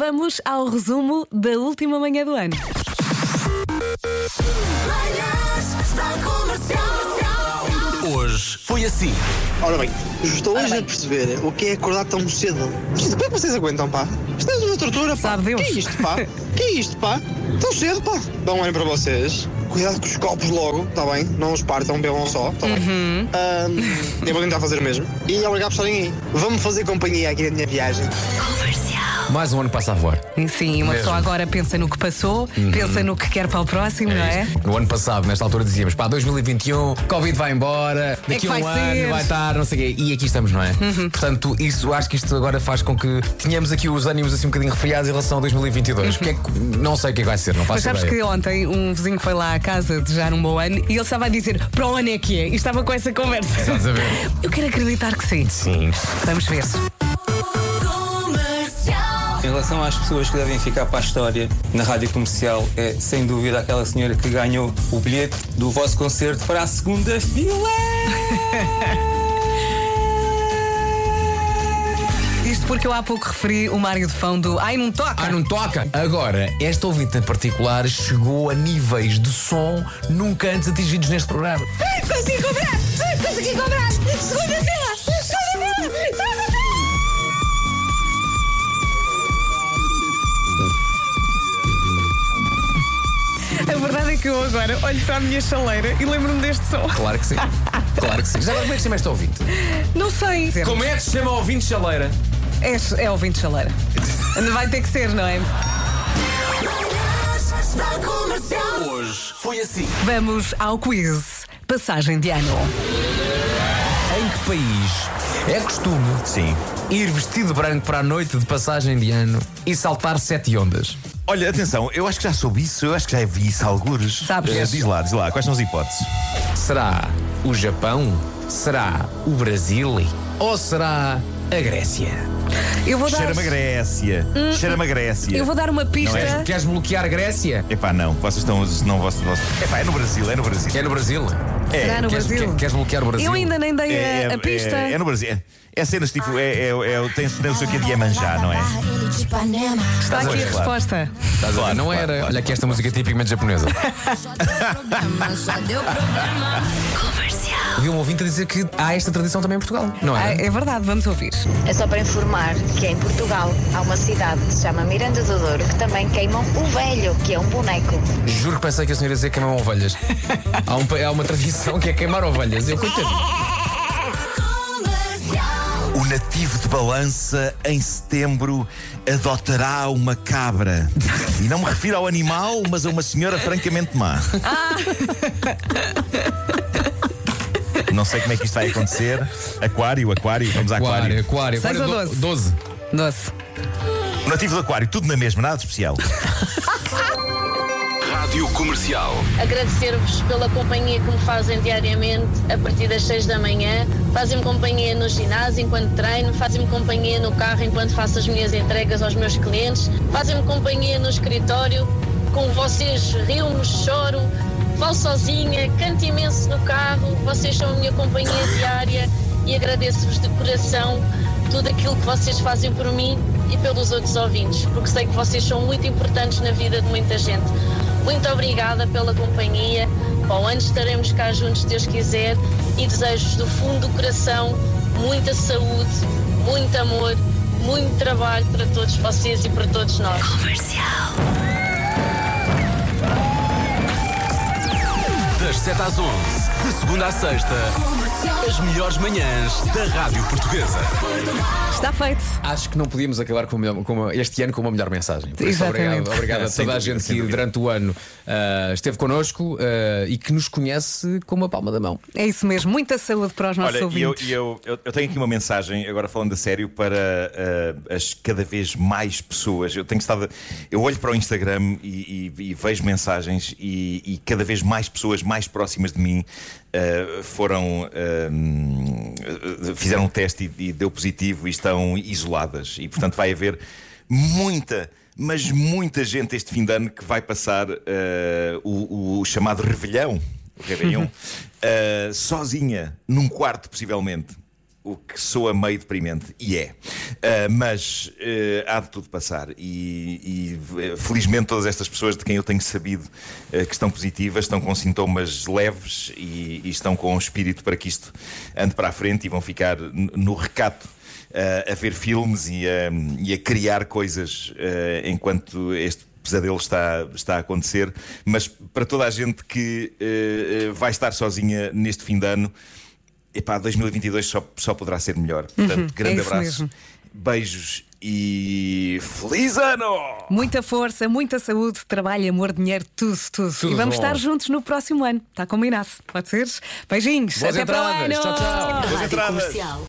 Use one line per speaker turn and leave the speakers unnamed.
Vamos ao resumo da última manhã do ano.
Hoje foi assim.
Ora bem, estou hoje a perceber o que é acordar tão cedo. Isto, como é que vocês aguentam, pá? Isto é uma tortura, pá.
Sabe Deus.
Que é isto, pá? que é isto, pá? Tão cedo, pá. Bom ano para vocês. Cuidado com os copos logo, está bem? Não os partam, bebam só, está bem? Ahm, eu vou tentar fazer o mesmo. E obrigado por estarem aí. Vamos fazer companhia aqui na minha viagem.
Mais um ano passa a voar.
Sim, uma
Mesmo.
pessoa agora pensa no que passou, pensa no que quer para o próximo, não é?
No ano passado, nesta altura, dizíamos: pá, 2021, Covid vai embora, daqui
É que
a um ano
ser. Uhum.
vai estar, não sei o quê. E aqui estamos, não é? Portanto, isso, acho que isto agora faz com que tenhamos aqui os ânimos assim um bocadinho refriados em relação a 2022. O que é que, não sei o que é que vai ser, não
Mas
faço
sabes
ideia.
que ontem um vizinho foi lá à casa desejar um bom ano e ele estava a dizer para o ano é que é. E estava com essa conversa.
Estás a ver?
Eu quero acreditar que sim.
Sim.
Vamos ver.
Comercial.
Em relação às pessoas que devem ficar para a história na rádio comercial, é sem dúvida aquela senhora que ganhou o bilhete do vosso concerto para a segunda fila.
Isto porque eu há pouco referi o Mário de Fão do Ai, não toca!
Ah, não toca? Agora, esta ouvinte em particular chegou a níveis de som nunca antes atingidos neste programa.
Consegui cobrar! Consegui cobrar! Segunda fila! Que eu agora olho para a minha chaleira e lembro-me deste som.
Claro que sim. Claro que sim. Já agora, como é que se chama esta ouvinte?
Não sei.
Como é que se chama ouvinte chaleira?
É, é ouvinte chaleira. Vai ter que ser, não é?
Manhãs da Comercial.
Hoje foi assim.
Vamos ao quiz. Passagem de ano.
Em que país é costume
Sim.
ir vestido branco para a noite de passagem de ano e saltar sete ondas?
Olha, atenção, eu acho que já soube isso, eu acho que já vi isso algures.
Sabes?
Eh, diz lá, diz lá, quais são as hipóteses?
Será o Japão? Será o Brasil? Ou será a Grécia?
Eu vou dar,
Cheira-me a Grécia. Cheira-me a Grécia.
eu vou dar uma pista.
Não é?
Queres bloquear a Grécia?
Epá, não, vocês estão. Não, vocês, vocês... Epá, é no Brasil, é no Brasil.
É no Brasil?
Será no
Queres,
Brasil?
quer- queres bloquear o Brasil?
Eu ainda nem dei a,
É, é-
a pista.
É, é no Brasil. É, é cenas tipo. É, é, é, tem, tem o seu que de Iemanjá, não é?
Está aqui a resposta.
Estás a ver?
Claro,
não era.
claro.
Olha aqui esta música tipicamente japonesa. Vi um ouvinte a dizer que há esta tradição também em Portugal, não é?
é verdade, vamos ouvir.
É só para informar que em Portugal há uma cidade que se chama Miranda do Douro que também queimam o velho, que é um boneco.
Juro que pensei que a senhora ia dizer queimam ovelhas. há, um há uma tradição que é queimar ovelhas. Eu coitado.
Nativo de balança, em setembro, adotará uma cabra. E não me refiro ao animal, mas a uma senhora francamente má. Não sei como é que isto vai acontecer. Aquário, aquário, vamos a
Aquário,
aquário.
aquário.
Seis
aquário
ou
do-
doze?
12.
Doce.
O nativo do aquário, tudo na mesma, nada de especial.
Rádio Comercial.
agradecer-vos pela companhia que me fazem diariamente a partir das 6 da manhã. Fazem-me companhia no ginásio enquanto treino, fazem-me companhia no carro enquanto faço as minhas entregas aos meus clientes, fazem-me companhia no escritório. Com vocês rio-me, choro, falo sozinha, canto imenso no carro. Vocês são a minha companhia diária e agradeço-vos de coração tudo aquilo que vocês fazem por mim e pelos outros ouvintes, porque sei que vocês são muito importantes na vida de muita gente. Muito obrigada pela companhia. O ano estaremos cá juntos, se Deus quiser, e desejo-vos do fundo do coração muita saúde, muito amor, muito trabalho para todos vocês e para todos nós.
Das 7 às 11, de segunda à sexta, as melhores manhãs da Rádio Portuguesa.
Está feito.
Acho que não podíamos acabar com, uma- com uma- este ano com uma melhor mensagem. Por isso,
Exatamente.
obrigado, obrigado a toda a gente que
dúvida.
durante o ano ah, esteve connosco ah, e que nos conhece com uma palma da mão.
É isso mesmo. Muita saúde para os nossos
Olha, eu,
ouvintes.
e eu, eu, eu tenho aqui uma mensagem, agora falando a sério, para ah, as cada vez mais pessoas. Eu tenho estado. Eu olho para o Instagram e, e- e vejo mensagens e, e cada vez mais pessoas mais próximas de mim ah, foram. ah, fizeram um teste e, e deu positivo e estão isoladas. E portanto vai haver muita. Mas muita gente este fim de ano que vai passar ah, o, o chamado Revelhão, Réveillon, ah, sozinha, num quarto, possivelmente. O que soa meio deprimente, e é. Ah, mas ah, há de tudo passar. E, e, eh, felizmente todas estas pessoas de quem eu tenho sabido ah, que estão positivas estão com sintomas leves e, e estão com um espírito para que isto ande para a frente e vão ficar no recato. ah, a ver filmes e a, e a criar coisas enquanto este pesadelo está, está a acontecer, mas para toda a gente que eh, vai estar sozinha neste fim de ano, epá, 2022 só, só poderá ser melhor. Portanto, grande
é
abraço,
mesmo.
beijos e feliz ano!
Muita força, muita saúde, trabalho, amor, dinheiro, tudo, tudo.
Tudo
e vamos
bom.
estar juntos no próximo ano. Está combinado? Pode ser? Beijinhos.
Boas
Até para o
entradas.
ano.
Tchau, tchau.
Boas entradas.